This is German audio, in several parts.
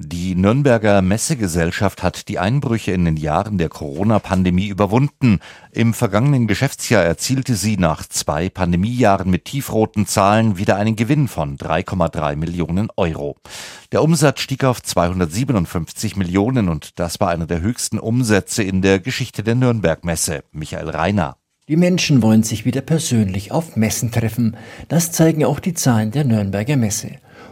Die Nürnberger Messegesellschaft hat die Einbrüche in den Jahren der Corona-Pandemie überwunden. Im vergangenen Geschäftsjahr erzielte sie nach zwei Pandemiejahren mit tiefroten Zahlen wieder einen Gewinn von 3,3 Millionen Euro. Der Umsatz stieg auf 257 Millionen und das war einer der höchsten Umsätze in der Geschichte der Nürnberg-Messe. Michael Reiner. Die Menschen wollen sich wieder persönlich auf Messen treffen. Das zeigen auch die Zahlen der Nürnberger Messe.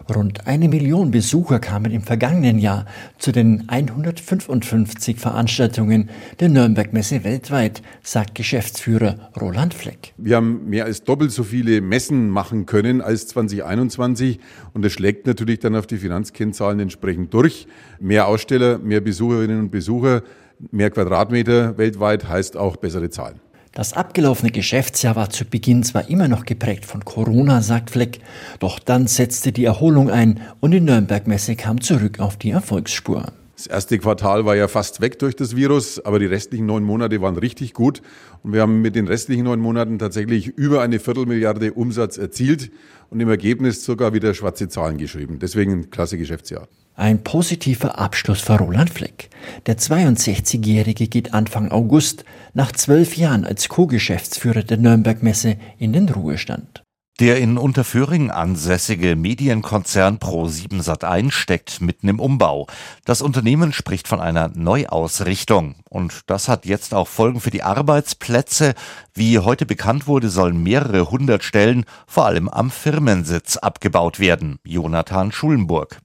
Rund eine Million Besucher kamen im vergangenen Jahr zu den 155 Veranstaltungen der Nürnberg-Messe weltweit, sagt Geschäftsführer Roland Fleck. Wir haben mehr als doppelt so viele Messen machen können als 2021 und das schlägt natürlich dann auf die Finanzkennzahlen entsprechend durch. Mehr Aussteller, mehr Besucherinnen und Besucher, mehr Quadratmeter weltweit heißt auch bessere Zahlen. Das abgelaufene Geschäftsjahr war zu Beginn zwar immer noch geprägt von Corona, sagt Fleck, doch dann setzte die Erholung ein und die Nürnberg-Messe kam zurück auf die Erfolgsspur. Das erste Quartal war ja fast weg durch das Virus, aber die restlichen neun Monate waren richtig gut. Und wir haben mit den restlichen neun Monaten tatsächlich über eine Viertelmilliarde Umsatz erzielt und im Ergebnis sogar wieder schwarze Zahlen geschrieben. Deswegen ein klasse Geschäftsjahr. Ein positiver Abschluss für Roland Fleck. Der 62-Jährige geht Anfang August nach zwölf Jahren als Co-Geschäftsführer der Nürnberg-Messe in den Ruhestand. Der in Unterföhring ansässige Medienkonzern Pro7 Sat1 steckt mitten im Umbau. Das Unternehmen spricht von einer Neuausrichtung. Und das hat jetzt auch Folgen für die Arbeitsplätze. Wie heute bekannt wurde, sollen mehrere hundert Stellen, vor allem am Firmensitz, abgebaut werden. Jonathan Schulenburg.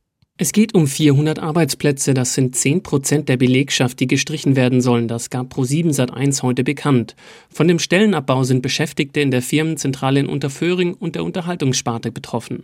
Es geht um 400 Arbeitsplätze, das sind 10 Prozent der Belegschaft, die gestrichen werden sollen, das gab Pro7 Sat1 heute bekannt. Von dem Stellenabbau sind Beschäftigte in der Firmenzentrale in Unterföhring und der Unterhaltungssparte betroffen.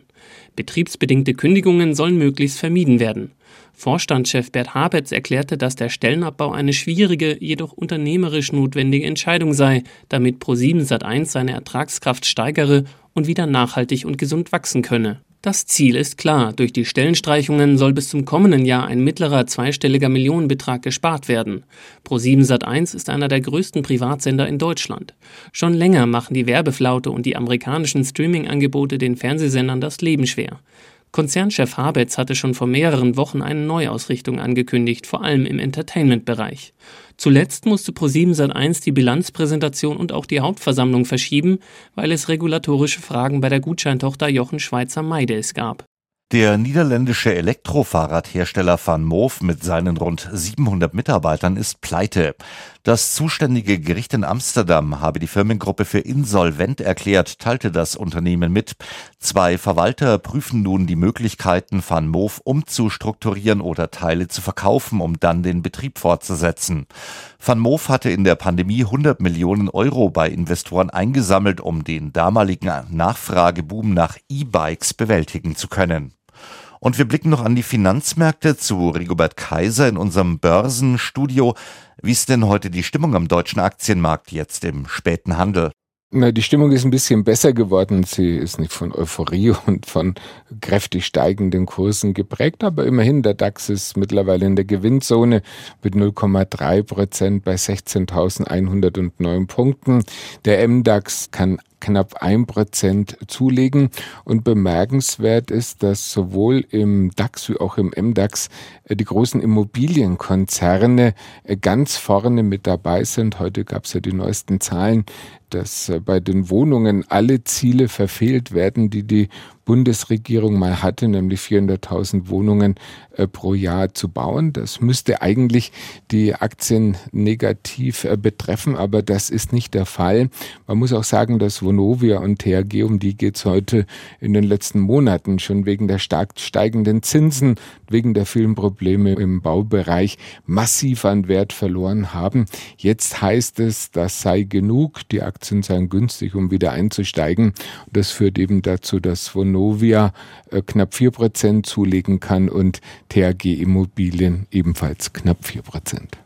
Betriebsbedingte Kündigungen sollen möglichst vermieden werden. Vorstandschef Bert Habetz erklärte, dass der Stellenabbau eine schwierige, jedoch unternehmerisch notwendige Entscheidung sei, damit Pro7 Sat1 seine Ertragskraft steigere und wieder nachhaltig und gesund wachsen könne. Das Ziel ist klar. Durch die Stellenstreichungen soll bis zum kommenden Jahr ein mittlerer zweistelliger Millionenbetrag gespart werden. Pro7 Sat1 ist einer der größten Privatsender in Deutschland. Schon länger machen die Werbeflaute und die amerikanischen Streaming-Angebote den Fernsehsendern das Leben schwer. Konzernchef Habetz hatte schon vor mehreren Wochen eine Neuausrichtung angekündigt, vor allem im Entertainment-Bereich. Zuletzt musste Pro7 Sat1 die Bilanzpräsentation und auch die Hauptversammlung verschieben, weil es regulatorische Fragen bei der Gutscheintochter Jochen Schweizer Meides gab. Der niederländische Elektrofahrradhersteller Van Moof mit seinen rund 700 Mitarbeitern ist pleite. Das zuständige Gericht in Amsterdam habe die Firmengruppe für insolvent erklärt, teilte das Unternehmen mit. Zwei Verwalter prüfen nun die Möglichkeiten, Van Moof umzustrukturieren oder Teile zu verkaufen, um dann den Betrieb fortzusetzen. Van Moof hatte in der Pandemie 100 Millionen Euro bei Investoren eingesammelt, um den damaligen Nachfrageboom nach E-Bikes bewältigen zu können. Und wir blicken noch an die Finanzmärkte zu Rigobert Kaiser in unserem Börsenstudio. Wie ist denn heute die Stimmung am deutschen Aktienmarkt jetzt im späten Handel? Na, die Stimmung ist ein bisschen besser geworden. Sie ist nicht von Euphorie und von kräftig steigenden Kursen geprägt, aber immerhin der DAX ist mittlerweile in der Gewinnzone mit 0,3 Prozent bei 16.109 Punkten. Der MDAX kann knapp ein Prozent zulegen. Und bemerkenswert ist, dass sowohl im DAX wie auch im MDAX äh, die großen Immobilienkonzerne äh, ganz vorne mit dabei sind. Heute gab es ja die neuesten Zahlen, dass äh, bei den Wohnungen alle Ziele verfehlt werden, die die Bundesregierung mal hatte, nämlich 400.000 Wohnungen äh, pro Jahr zu bauen. Das müsste eigentlich die Aktien negativ äh, betreffen, aber das ist nicht der Fall. Man muss auch sagen, dass Vonovia und THG, um die geht es heute in den letzten Monaten schon wegen der stark steigenden Zinsen, wegen der vielen Probleme im Baubereich massiv an Wert verloren haben. Jetzt heißt es, das sei genug, die Aktien seien günstig, um wieder einzusteigen. Das führt eben dazu, dass Vonovia Vonovia äh, knapp 4% zulegen kann und THG Immobilien ebenfalls knapp 4%.